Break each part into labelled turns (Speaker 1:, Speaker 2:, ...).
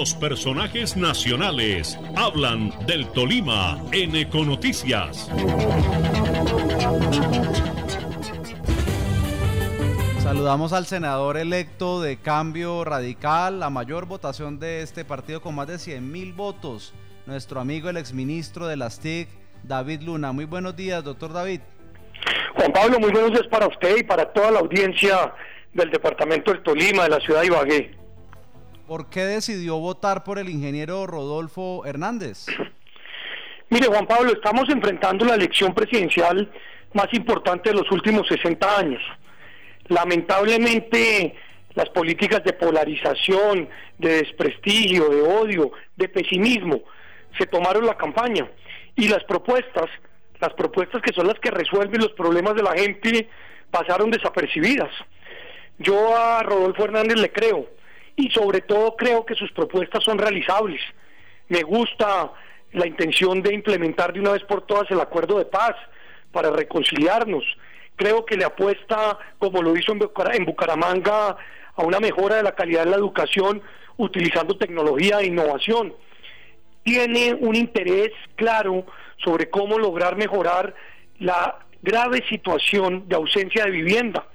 Speaker 1: Los personajes nacionales hablan del Tolima en Econoticias.
Speaker 2: Saludamos al senador electo de Cambio Radical, la mayor votación de este partido con más de 100 mil votos, nuestro amigo el exministro de las TIC, David Luna. Muy buenos días, doctor David.
Speaker 3: Juan Pablo, muy buenos días para usted y para toda la audiencia del departamento del Tolima, de la ciudad de Ibagué.
Speaker 2: ¿Por qué decidió votar por el ingeniero Rodolfo Hernández?
Speaker 3: Mire, Juan Pablo, estamos enfrentando la elección presidencial más importante de los últimos 60 años. Lamentablemente, las políticas de polarización, de desprestigio, de odio, de pesimismo, se tomaron la campaña y las propuestas, las propuestas que son las que resuelven los problemas de la gente, pasaron desapercibidas. Yo a Rodolfo Hernández le creo y sobre todo creo que sus propuestas son realizables. Me gusta la intención de implementar de una vez por todas el acuerdo de paz para reconciliarnos. Creo que le apuesta, como lo hizo en Bucaramanga, a una mejora de la calidad de la educación utilizando tecnología e innovación. Tiene un interés claro sobre cómo lograr mejorar la grave situación de ausencia de vivienda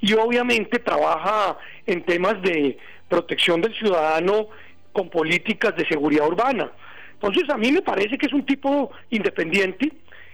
Speaker 3: y obviamente trabaja en temas de protección del ciudadano con políticas de seguridad urbana. Entonces a mí me parece que es un tipo independiente,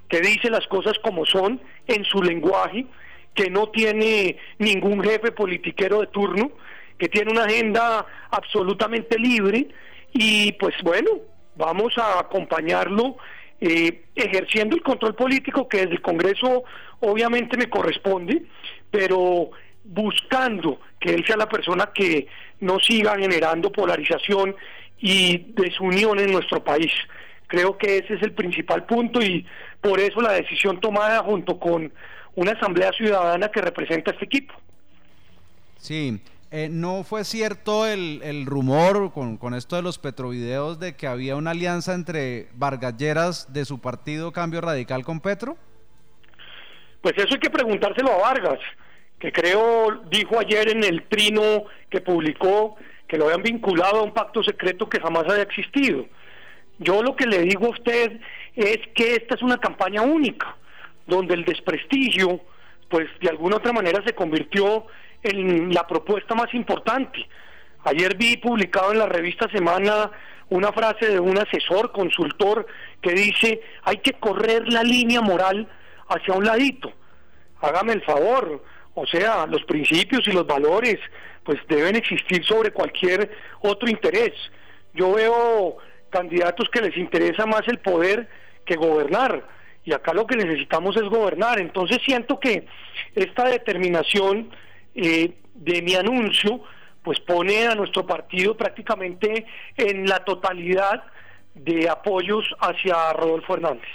Speaker 3: que dice las cosas como son en su lenguaje, que no tiene ningún jefe politiquero de turno, que tiene una agenda absolutamente libre y pues bueno, vamos a acompañarlo eh, ejerciendo el control político que desde el Congreso obviamente me corresponde, pero buscando que él sea la persona que no siga generando polarización y desunión en nuestro país. Creo que ese es el principal punto y por eso la decisión tomada junto con una asamblea ciudadana que representa este equipo.
Speaker 2: Sí, eh, ¿no fue cierto el, el rumor con, con, esto de los petrovideos de que había una alianza entre Vargas de su partido Cambio Radical con Petro?
Speaker 3: Pues eso hay que preguntárselo a Vargas que creo dijo ayer en el trino que publicó que lo habían vinculado a un pacto secreto que jamás había existido. Yo lo que le digo a usted es que esta es una campaña única, donde el desprestigio, pues de alguna otra manera se convirtió en la propuesta más importante. Ayer vi publicado en la revista Semana una frase de un asesor, consultor, que dice, hay que correr la línea moral hacia un ladito. Hágame el favor, o sea, los principios y los valores pues deben existir sobre cualquier otro interés. Yo veo candidatos que les interesa más el poder que gobernar y acá lo que necesitamos es gobernar. Entonces siento que esta determinación eh, de mi anuncio pues pone a nuestro partido prácticamente en la totalidad de apoyos hacia Rodolfo Hernández.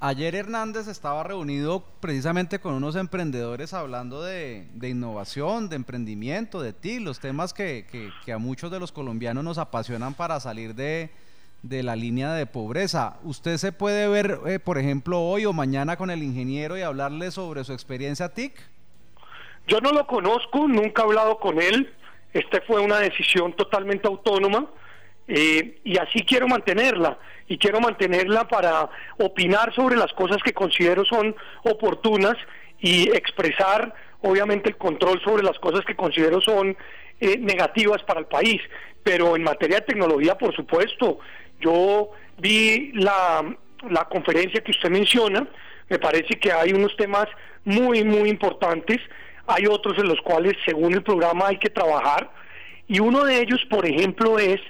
Speaker 2: Ayer Hernández estaba reunido precisamente con unos emprendedores hablando de, innovación, de emprendimiento, de ti, los temas que, a muchos de los colombianos nos apasionan para salir de, la línea de pobreza. ¿Usted se puede ver, eh, por ejemplo, hoy o mañana con el ingeniero y hablarle sobre su experiencia TIC?
Speaker 3: Yo no lo conozco, nunca he hablado con él. Esta fue una decisión totalmente autónoma eh, y así quiero mantenerla y quiero mantenerla para opinar sobre las cosas que considero son oportunas y expresar obviamente el control sobre las cosas que considero son eh, negativas para el país. Pero en materia de tecnología, por supuesto, yo vi la, la conferencia que usted menciona, me parece que hay unos temas muy, muy importantes, hay otros en los cuales según el programa hay que trabajar, y uno de ellos, por ejemplo, es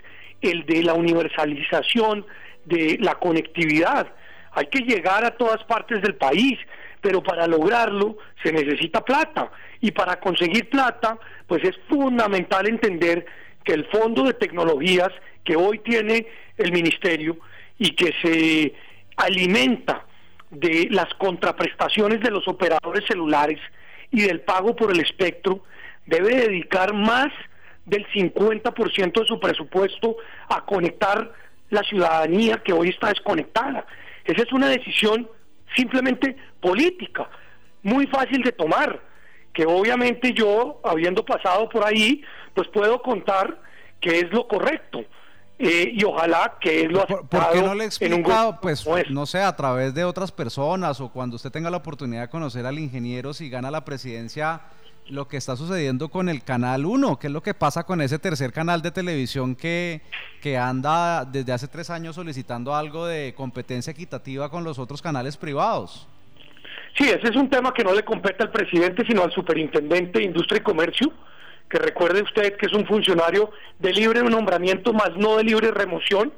Speaker 3: el de la universalización de la conectividad. Hay que llegar a todas partes del país, pero para lograrlo se necesita plata. Y para conseguir plata, pues es fundamental entender que el fondo de tecnologías que hoy tiene el ministerio y que se alimenta de las contraprestaciones de los operadores celulares y del pago por el espectro, debe dedicar más del 50% de su presupuesto a conectar la ciudadanía que hoy está desconectada. Esa es una decisión simplemente política, muy fácil de tomar, que obviamente yo, habiendo pasado por ahí, pues puedo contar que es lo correcto. Eh, y ojalá que lo
Speaker 2: ¿Por, ¿Por, qué no le explica, pues, no sé, a través de otras personas o cuando usted tenga la oportunidad de conocer al ingeniero si gana la presidencia, lo que está sucediendo con el Canal 1? ¿Qué es lo que pasa con ese tercer canal de televisión que, que anda desde hace tres años solicitando algo de competencia equitativa con los otros canales privados?
Speaker 3: Sí, ese es un tema que no le compete al presidente, sino al superintendente de Industria y Comercio, que recuerde usted que es un funcionario de libre nombramiento, más no de libre remoción,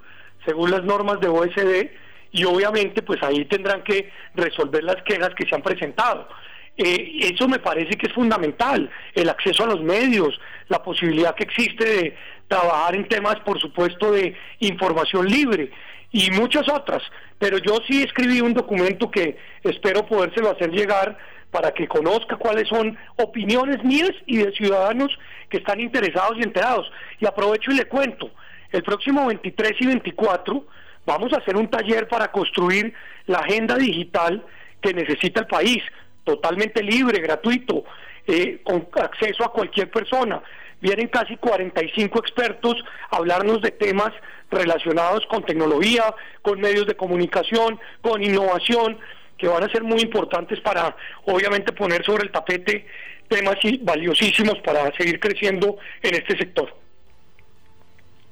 Speaker 3: según las normas de OSD, y obviamente pues ahí tendrán que resolver las quejas que se han presentado. Eh, eso me parece que es fundamental, el acceso a los medios, la posibilidad que existe de trabajar en temas, por supuesto, de información libre y muchas otras. Pero yo sí escribí un documento que espero podérselo hacer llegar para que conozca cuáles son opiniones mías y de ciudadanos que están interesados y enterados. Y aprovecho y le cuento, el próximo 23 y 24 vamos a hacer un taller para construir la agenda digital que necesita el país, totalmente libre, gratuito, eh, con acceso a cualquier persona. Vienen casi 45 expertos a hablarnos de temas relacionados con tecnología, con medios de comunicación, con innovación, que van a ser muy importantes para, obviamente, poner sobre el tapete temas valiosísimos para seguir creciendo en este sector.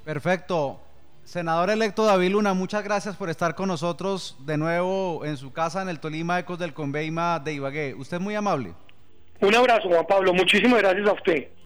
Speaker 2: Perfecto. Senador electo David Luna, muchas gracias por estar con nosotros de nuevo en su casa en el Tolima Ecos del Conveima de Ibagué. Usted es muy amable.
Speaker 3: Un abrazo, Juan Pablo. Muchísimas gracias a usted.